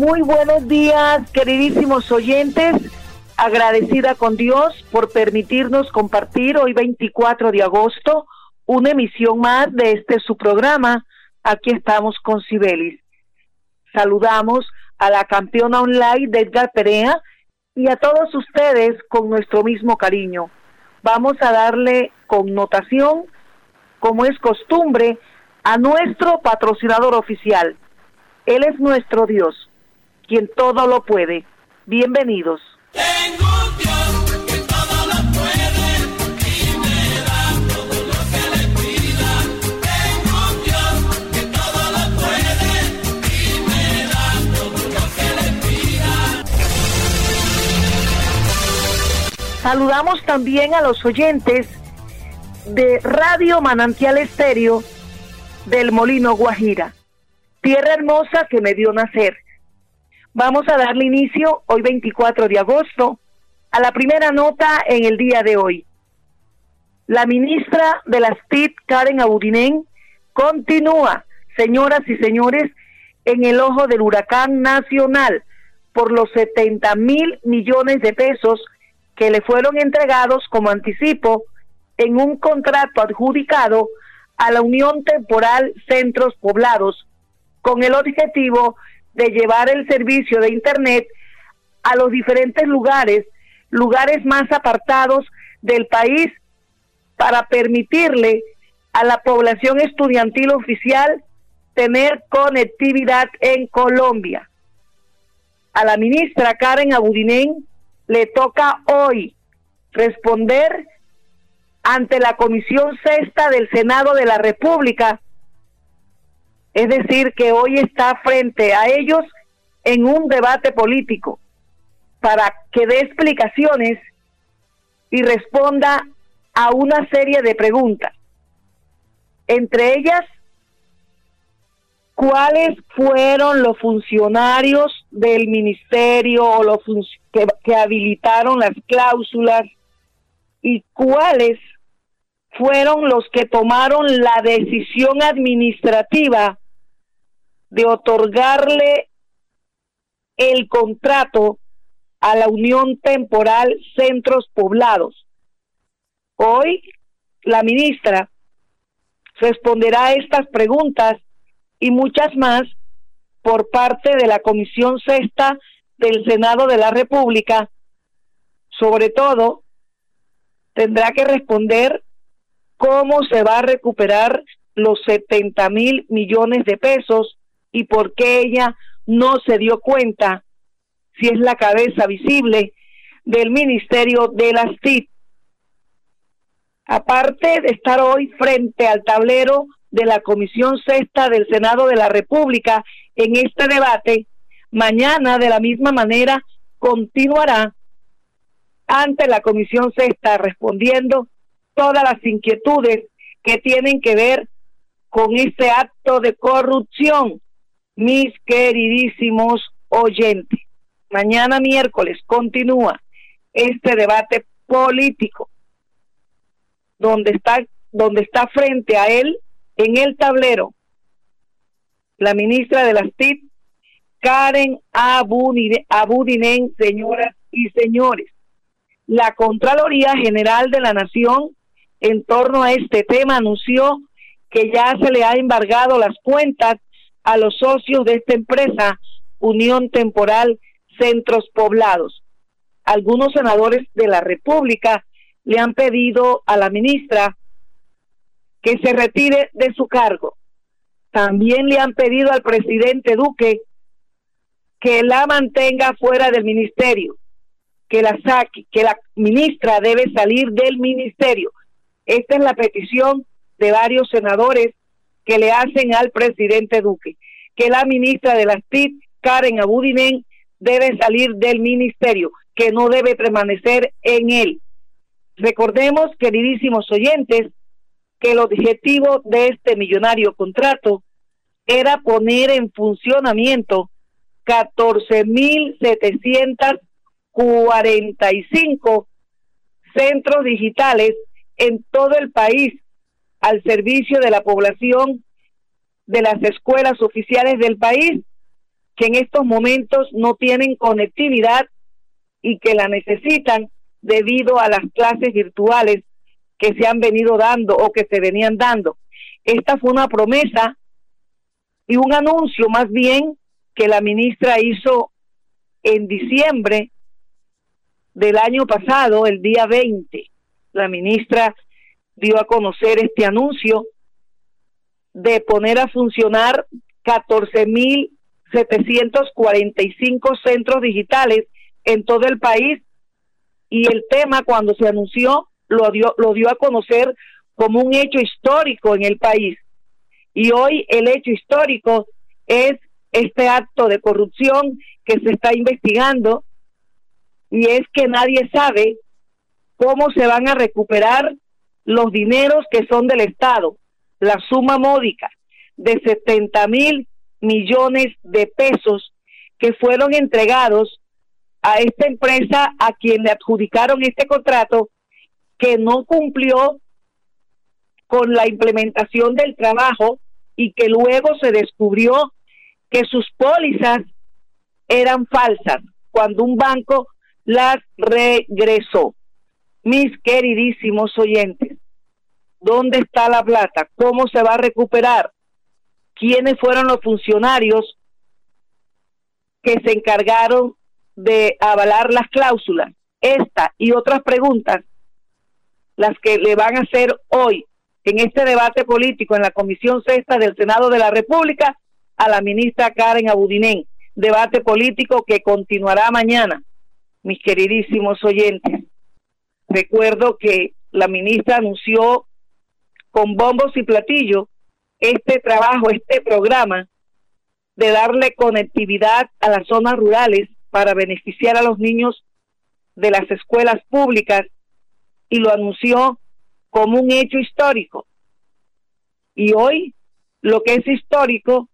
Muy buenos días, queridísimos oyentes. Agradecida con Dios por permitirnos compartir hoy 24 de agosto una emisión más de este su programa. Aquí estamos con Sibelis. Saludamos a la campeona online de Edgar Perea y a todos ustedes con nuestro mismo cariño. Vamos a darle connotación, como es costumbre, a nuestro patrocinador oficial. Él es nuestro Dios quien todo lo puede. Bienvenidos. Saludamos también a los oyentes de Radio Manantial Estéreo del Molino Guajira, tierra hermosa que me dio nacer Vamos a darle inicio hoy 24 de agosto a la primera nota en el día de hoy. La ministra de las TIC, Karen Abudinen, continúa, señoras y señores, en el ojo del huracán nacional por los 70 mil millones de pesos que le fueron entregados como anticipo en un contrato adjudicado a la Unión Temporal Centros Poblados con el objetivo de llevar el servicio de Internet a los diferentes lugares, lugares más apartados del país, para permitirle a la población estudiantil oficial tener conectividad en Colombia. A la ministra Karen Abudinen le toca hoy responder ante la Comisión Sexta del Senado de la República es decir, que hoy está frente a ellos en un debate político para que dé explicaciones y responda a una serie de preguntas. Entre ellas, ¿cuáles fueron los funcionarios del ministerio o los que, que habilitaron las cláusulas y cuáles fueron los que tomaron la decisión administrativa de otorgarle el contrato a la Unión Temporal Centros Poblados. Hoy la ministra responderá a estas preguntas y muchas más por parte de la Comisión Sexta del Senado de la República. Sobre todo, tendrá que responder cómo se va a recuperar los 70 mil millones de pesos y por qué ella no se dio cuenta si es la cabeza visible del Ministerio de las TIC. Aparte de estar hoy frente al tablero de la Comisión Sexta del Senado de la República en este debate, mañana de la misma manera continuará ante la Comisión Sexta respondiendo todas las inquietudes que tienen que ver con este acto de corrupción mis queridísimos oyentes. Mañana miércoles continúa este debate político donde está donde está frente a él en el tablero la ministra de las TIC Karen Abudinen, señoras y señores. La Contraloría General de la Nación en torno a este tema anunció que ya se le ha embargado las cuentas a los socios de esta empresa, Unión Temporal Centros Poblados. Algunos senadores de la República le han pedido a la ministra que se retire de su cargo. También le han pedido al presidente Duque que la mantenga fuera del ministerio, que la saque, que la ministra debe salir del ministerio. Esta es la petición de varios senadores que le hacen al presidente Duque, que la ministra de las TIC, Karen Abudinen, debe salir del ministerio, que no debe permanecer en él. Recordemos, queridísimos oyentes, que el objetivo de este millonario contrato era poner en funcionamiento 14.745 centros digitales en todo el país al servicio de la población de las escuelas oficiales del país que en estos momentos no tienen conectividad y que la necesitan debido a las clases virtuales que se han venido dando o que se venían dando. Esta fue una promesa y un anuncio más bien que la ministra hizo en diciembre del año pasado, el día 20. La ministra dio a conocer este anuncio de poner a funcionar 14.745 centros digitales en todo el país y el tema cuando se anunció lo dio, lo dio a conocer como un hecho histórico en el país. Y hoy el hecho histórico es este acto de corrupción que se está investigando y es que nadie sabe cómo se van a recuperar los dineros que son del Estado, la suma módica de 70 mil millones de pesos que fueron entregados a esta empresa a quien le adjudicaron este contrato que no cumplió con la implementación del trabajo y que luego se descubrió que sus pólizas eran falsas cuando un banco las regresó. Mis queridísimos oyentes, ¿dónde está la plata? ¿Cómo se va a recuperar? ¿Quiénes fueron los funcionarios que se encargaron de avalar las cláusulas? Esta y otras preguntas las que le van a hacer hoy en este debate político en la Comisión Sexta del Senado de la República a la ministra Karen Abudinen. Debate político que continuará mañana, mis queridísimos oyentes. Recuerdo que la ministra anunció con bombos y platillos este trabajo, este programa de darle conectividad a las zonas rurales para beneficiar a los niños de las escuelas públicas y lo anunció como un hecho histórico. Y hoy lo que es histórico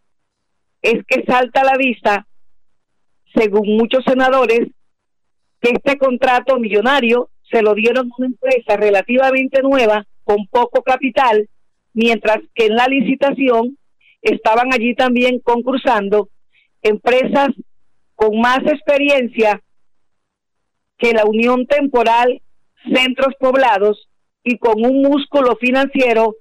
es que salta a la vista, según muchos senadores, que este contrato millonario se lo dieron a una empresa relativamente nueva, con poco capital, mientras que en la licitación estaban allí también concursando empresas con más experiencia que la Unión Temporal centros poblados y con un músculo financiero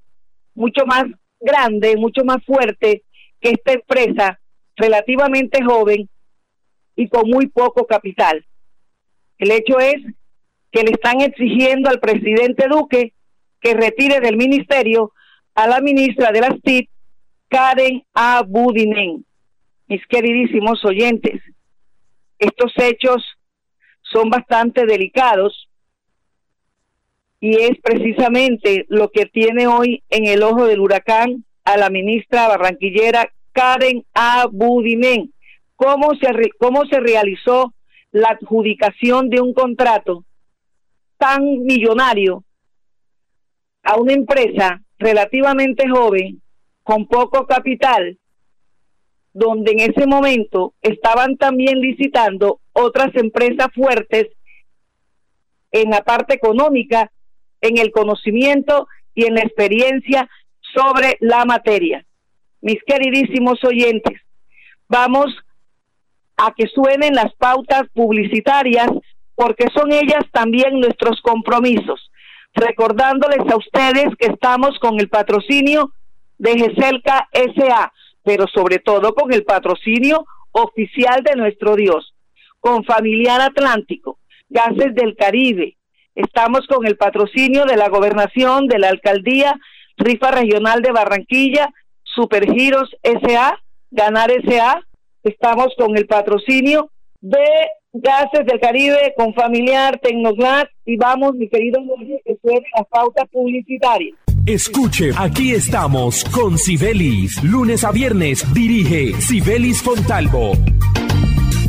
mucho más grande, mucho más fuerte que esta empresa relativamente joven y con muy poco capital. El hecho es que le están exigiendo al presidente Duque que retire del ministerio a la ministra de las TIC, Karen Abudinen. Mis queridísimos oyentes, estos hechos son bastante delicados y es precisamente lo que tiene hoy en el ojo del huracán a la ministra barranquillera Karen Abudinen. ¿Cómo se, ¿Cómo se realizó la adjudicación de un contrato tan millonario a una empresa relativamente joven, con poco capital, donde en ese momento estaban también licitando otras empresas fuertes en la parte económica en el conocimiento y en la experiencia sobre la materia. Mis queridísimos oyentes, vamos a que suenen las pautas publicitarias porque son ellas también nuestros compromisos. Recordándoles a ustedes que estamos con el patrocinio de GESELCA SA, pero sobre todo con el patrocinio oficial de nuestro Dios, con Familiar Atlántico, Gases del Caribe, Estamos con el patrocinio de la gobernación, de la alcaldía, Rifa Regional de Barranquilla, Supergiros SA, Ganar SA. Estamos con el patrocinio de Gases del Caribe, con Familiar, Tecnoglass. Y vamos, mi querido Jorge, que suene la pauta publicitaria. Escuche, aquí estamos con Sibelis. Lunes a viernes dirige Sibelis Fontalvo.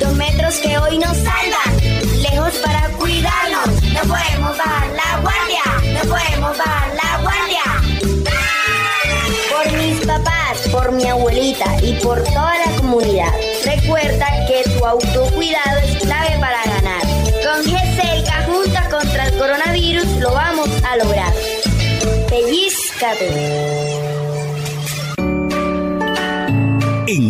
Dos metros que hoy nos salvan, lejos para cuidarnos. No podemos bajar la guardia, no podemos bajar la guardia. Por mis papás, por mi abuelita y por toda la comunidad. Recuerda que tu autocuidado es clave para ganar. Con GESELCA junta contra el coronavirus lo vamos a lograr. Pellizcate. En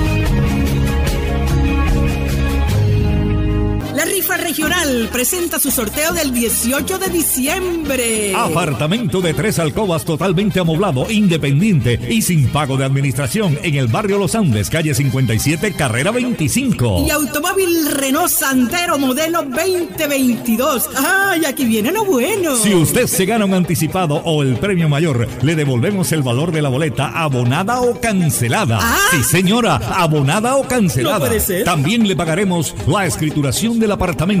Regional presenta su sorteo del 18 de diciembre. Apartamento de tres alcobas totalmente amoblado, independiente y sin pago de administración en el barrio Los Andes, calle 57, carrera 25. Y automóvil Renault Santero modelo 2022. ¡Ay, aquí viene lo bueno! Si usted se gana un anticipado o el premio mayor, le devolvemos el valor de la boleta abonada o cancelada. Ah. Sí, señora, abonada o cancelada. No puede ser. También le pagaremos la escrituración del apartamento,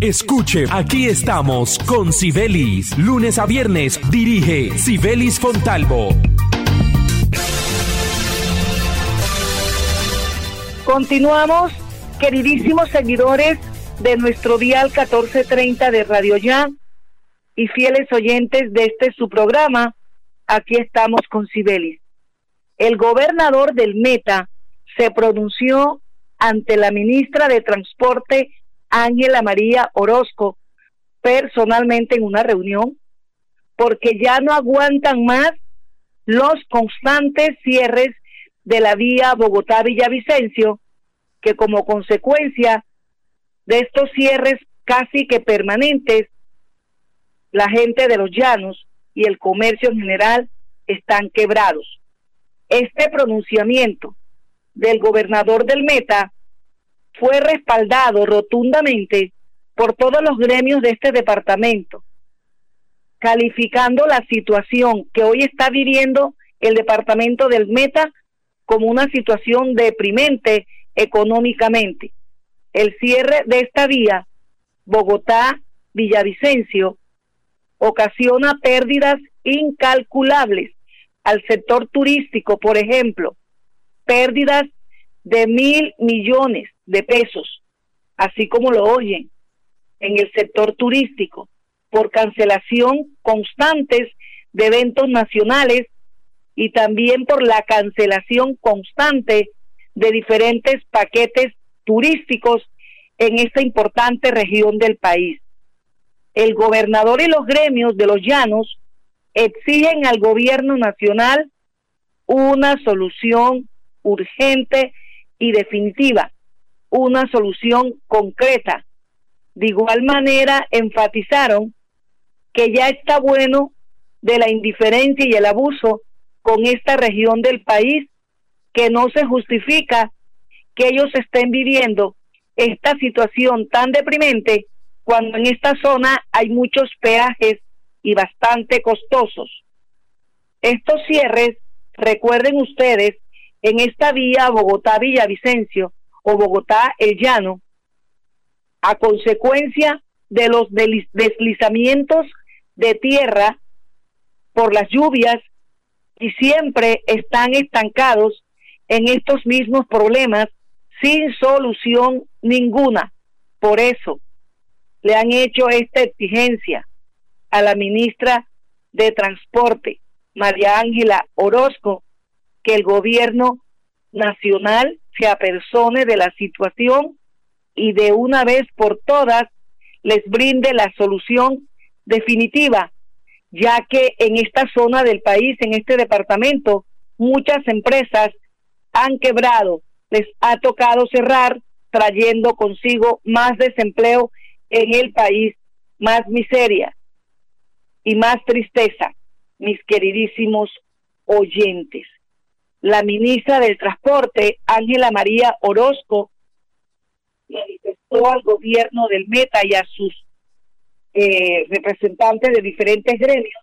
Escuche, aquí estamos con Sibelis. Lunes a viernes dirige Sibelis Fontalvo. Continuamos, queridísimos seguidores de nuestro dial 1430 de Radio Ya y fieles oyentes de este su programa, aquí estamos con Sibelis. El gobernador del Meta se pronunció ante la ministra de Transporte, Ángela María Orozco, personalmente en una reunión, porque ya no aguantan más los constantes cierres de la vía Bogotá-Villavicencio, que como consecuencia de estos cierres casi que permanentes, la gente de los llanos y el comercio en general están quebrados. Este pronunciamiento del gobernador del Meta fue respaldado rotundamente por todos los gremios de este departamento, calificando la situación que hoy está viviendo el departamento del Meta como una situación deprimente económicamente. El cierre de esta vía, Bogotá-Villavicencio, ocasiona pérdidas incalculables al sector turístico, por ejemplo, pérdidas de mil millones de pesos, así como lo oyen, en el sector turístico, por cancelación constantes de eventos nacionales y también por la cancelación constante de diferentes paquetes turísticos en esta importante región del país. El gobernador y los gremios de los llanos exigen al gobierno nacional una solución urgente y definitiva, una solución concreta. De igual manera, enfatizaron que ya está bueno de la indiferencia y el abuso con esta región del país, que no se justifica que ellos estén viviendo esta situación tan deprimente cuando en esta zona hay muchos peajes y bastante costosos. Estos cierres, recuerden ustedes, en esta vía Bogotá-Villavicencio o Bogotá-El Llano, a consecuencia de los deslizamientos de tierra por las lluvias y siempre están estancados en estos mismos problemas sin solución ninguna. Por eso le han hecho esta exigencia a la ministra de Transporte, María Ángela Orozco, que el gobierno nacional se apersone de la situación y de una vez por todas les brinde la solución definitiva, ya que en esta zona del país, en este departamento, muchas empresas han quebrado, les ha tocado cerrar, trayendo consigo más desempleo en el país, más miseria y más tristeza, mis queridísimos oyentes. La ministra del Transporte, Ángela María Orozco, manifestó al gobierno del Meta y a sus eh, representantes de diferentes gremios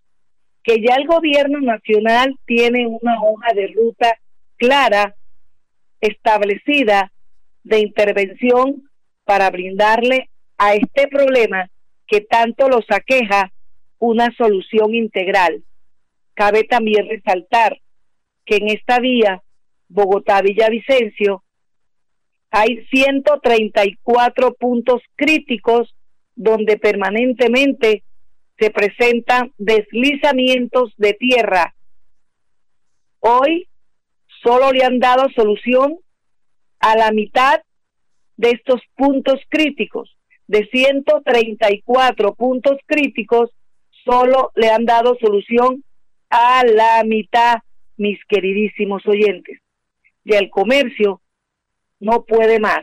que ya el gobierno nacional tiene una hoja de ruta clara establecida de intervención para brindarle a este problema que tanto los aqueja una solución integral. Cabe también resaltar que en esta vía Bogotá-Villavicencio hay 134 puntos críticos donde permanentemente se presentan deslizamientos de tierra. Hoy solo le han dado solución a la mitad de estos puntos críticos. De 134 puntos críticos, solo le han dado solución a la mitad, mis queridísimos oyentes. Y el comercio no puede más.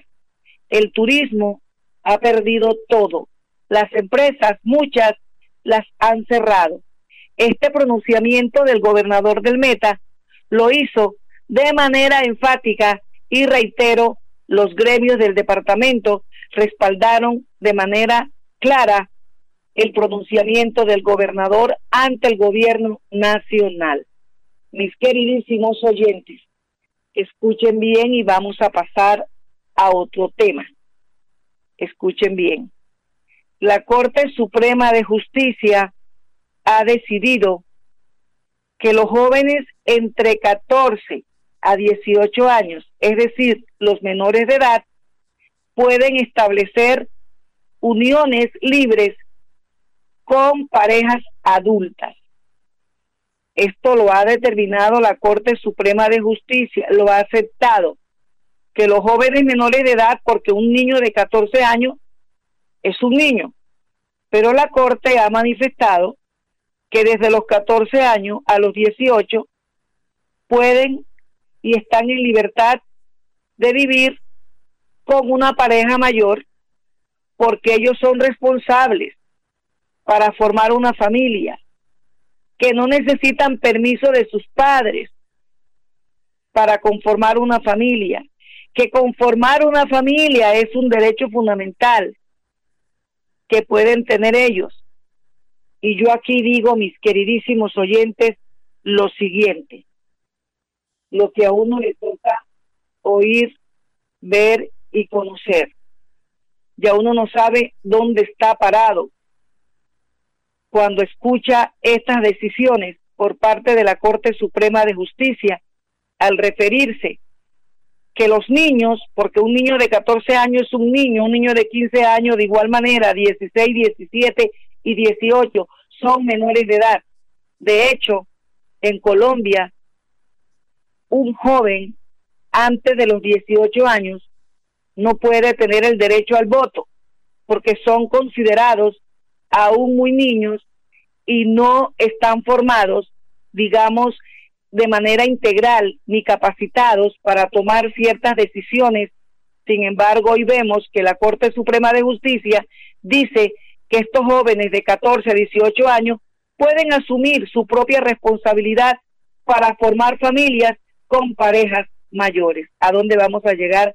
El turismo ha perdido todo. Las empresas, muchas, las han cerrado. Este pronunciamiento del gobernador del Meta lo hizo de manera enfática y reitero, los gremios del departamento respaldaron de manera clara el pronunciamiento del gobernador ante el gobierno nacional. Mis queridísimos oyentes, escuchen bien y vamos a pasar a otro tema. Escuchen bien. la Corte Suprema de Justicia ha decidido que los jóvenes entre 14 a 18 años, es decir, los menores de edad, pueden establecer uniones libres con parejas adultas. Esto lo ha determinado la Corte Suprema de Justicia, lo ha aceptado, que los jóvenes menores de edad, porque un niño de 14 años es un niño, pero la Corte ha manifestado que desde los 14 años a los 18 pueden y están en libertad de vivir con una pareja mayor porque ellos son responsables para formar una familia, que no necesitan permiso de sus padres para conformar una familia, que conformar una familia es un derecho fundamental que pueden tener ellos. Y yo aquí digo, mis queridísimos oyentes, lo siguiente, lo que a uno le toca oír, ver y conocer. Ya uno no sabe dónde está parado cuando escucha estas decisiones por parte de la Corte Suprema de Justicia al referirse que los niños, porque un niño de 14 años es un niño, un niño de 15 años de igual manera, 16, 17 y 18 son menores de edad. De hecho, en Colombia, un joven antes de los 18 años no puede tener el derecho al voto porque son considerados aún muy niños y no están formados, digamos, de manera integral ni capacitados para tomar ciertas decisiones. Sin embargo, hoy vemos que la Corte Suprema de Justicia dice que estos jóvenes de 14 a 18 años pueden asumir su propia responsabilidad para formar familias con parejas mayores. ¿A dónde vamos a llegar?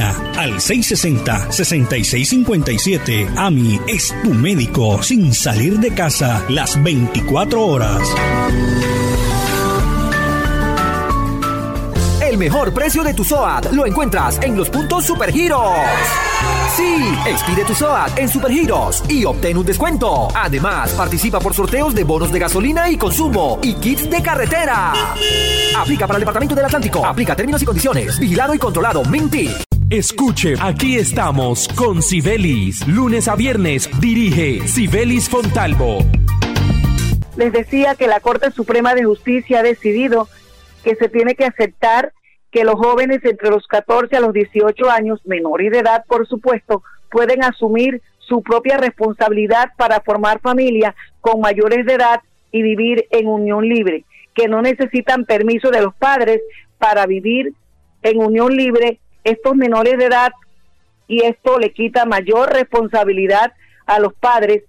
al 660-6657. AMI es tu médico sin salir de casa las 24 horas. El mejor precio de tu SOAT lo encuentras en los puntos Supergiros. Sí, expide tu SOAT en Supergiros y obtén un descuento. Además, participa por sorteos de bonos de gasolina y consumo y kits de carretera. Aplica para el Departamento del Atlántico. Aplica términos y condiciones. Vigilado y controlado. Minty. Escuche, aquí estamos con Sibelis. Lunes a viernes dirige Sibelis Fontalvo. Les decía que la Corte Suprema de Justicia ha decidido que se tiene que aceptar que los jóvenes entre los 14 a los 18 años, menores de edad, por supuesto, pueden asumir su propia responsabilidad para formar familia con mayores de edad y vivir en unión libre, que no necesitan permiso de los padres para vivir en unión libre estos menores de edad y esto le quita mayor responsabilidad a los padres.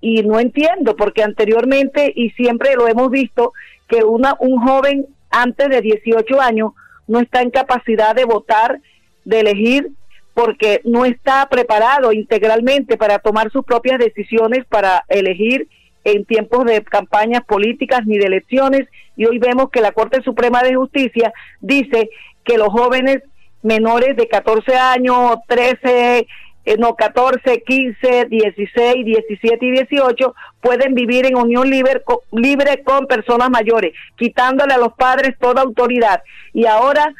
Y no entiendo porque anteriormente y siempre lo hemos visto que una un joven antes de 18 años no está en capacidad de votar, de elegir porque no está preparado integralmente para tomar sus propias decisiones para elegir en tiempos de campañas políticas ni de elecciones. Y hoy vemos que la Corte Suprema de Justicia dice que los jóvenes menores de 14 años, 13, eh, no, 14, 15, 16, 17 y 18 pueden vivir en unión libre, libre con personas mayores, quitándole a los padres toda autoridad. Y ahora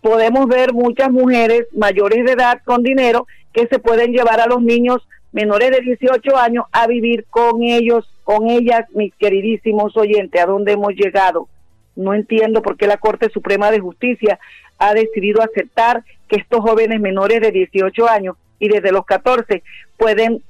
podemos ver muchas mujeres mayores de edad con dinero que se pueden llevar a los niños menores de 18 años a vivir con ellos, con ellas, mis queridísimos oyentes, a dónde hemos llegado. No entiendo por qué la Corte Suprema de Justicia ha decidido aceptar que estos jóvenes menores de 18 años y desde los 14 pueden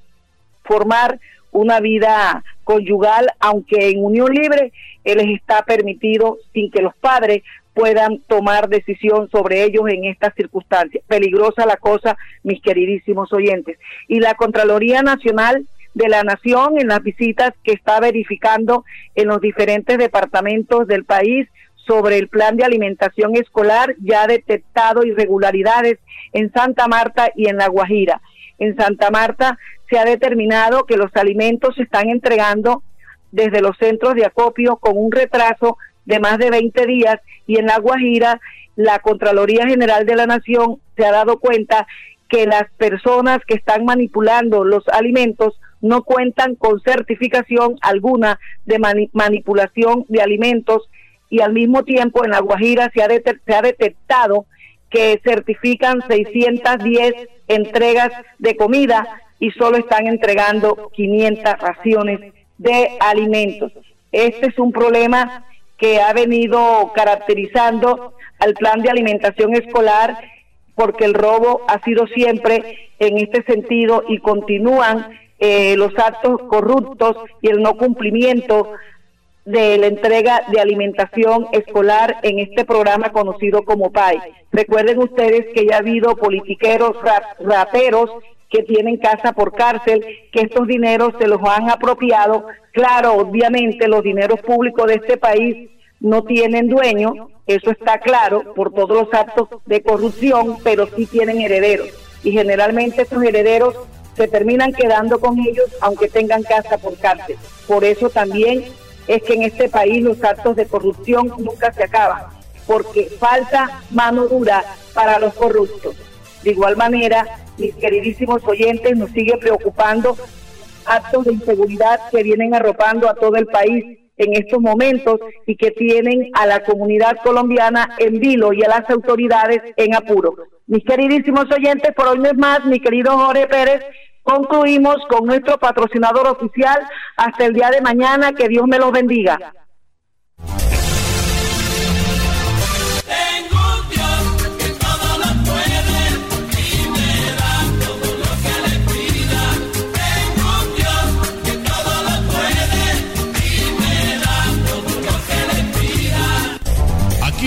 formar una vida conyugal, aunque en unión libre les está permitido sin que los padres puedan tomar decisión sobre ellos en estas circunstancias. Peligrosa la cosa, mis queridísimos oyentes. Y la Contraloría Nacional de la Nación en las visitas que está verificando en los diferentes departamentos del país sobre el plan de alimentación escolar ya ha detectado irregularidades en Santa Marta y en La Guajira. En Santa Marta se ha determinado que los alimentos se están entregando desde los centros de acopio con un retraso de más de 20 días y en La Guajira la Contraloría General de la Nación se ha dado cuenta que las personas que están manipulando los alimentos no cuentan con certificación alguna de manipulación de alimentos y al mismo tiempo en La Guajira se ha, se ha detectado que certifican 610 entregas de comida y solo están entregando 500 raciones de alimentos. Este es un problema que ha venido caracterizando al plan de alimentación escolar porque el robo ha sido siempre en este sentido y continúan eh, los actos corruptos y el no cumplimiento de la entrega de alimentación escolar en este programa conocido como PAI. Recuerden ustedes que ya ha habido politiqueros, raperos que tienen casa por cárcel, que estos dineros se los han apropiado. Claro, obviamente los dineros públicos de este país no tienen dueño, eso está claro por todos los actos de corrupción, pero sí tienen herederos. Y generalmente estos herederos se terminan quedando con ellos aunque tengan casa por cárcel. Por eso también es que en este país los actos de corrupción nunca se acaban, porque falta mano dura para los corruptos. De igual manera, mis queridísimos oyentes, nos sigue preocupando actos de inseguridad que vienen arropando a todo el país en estos momentos y que tienen a la comunidad colombiana en vilo y a las autoridades en apuro. Mis queridísimos oyentes, por hoy no es más, mi querido Jorge Pérez, concluimos con nuestro patrocinador oficial hasta el día de mañana. Que Dios me los bendiga.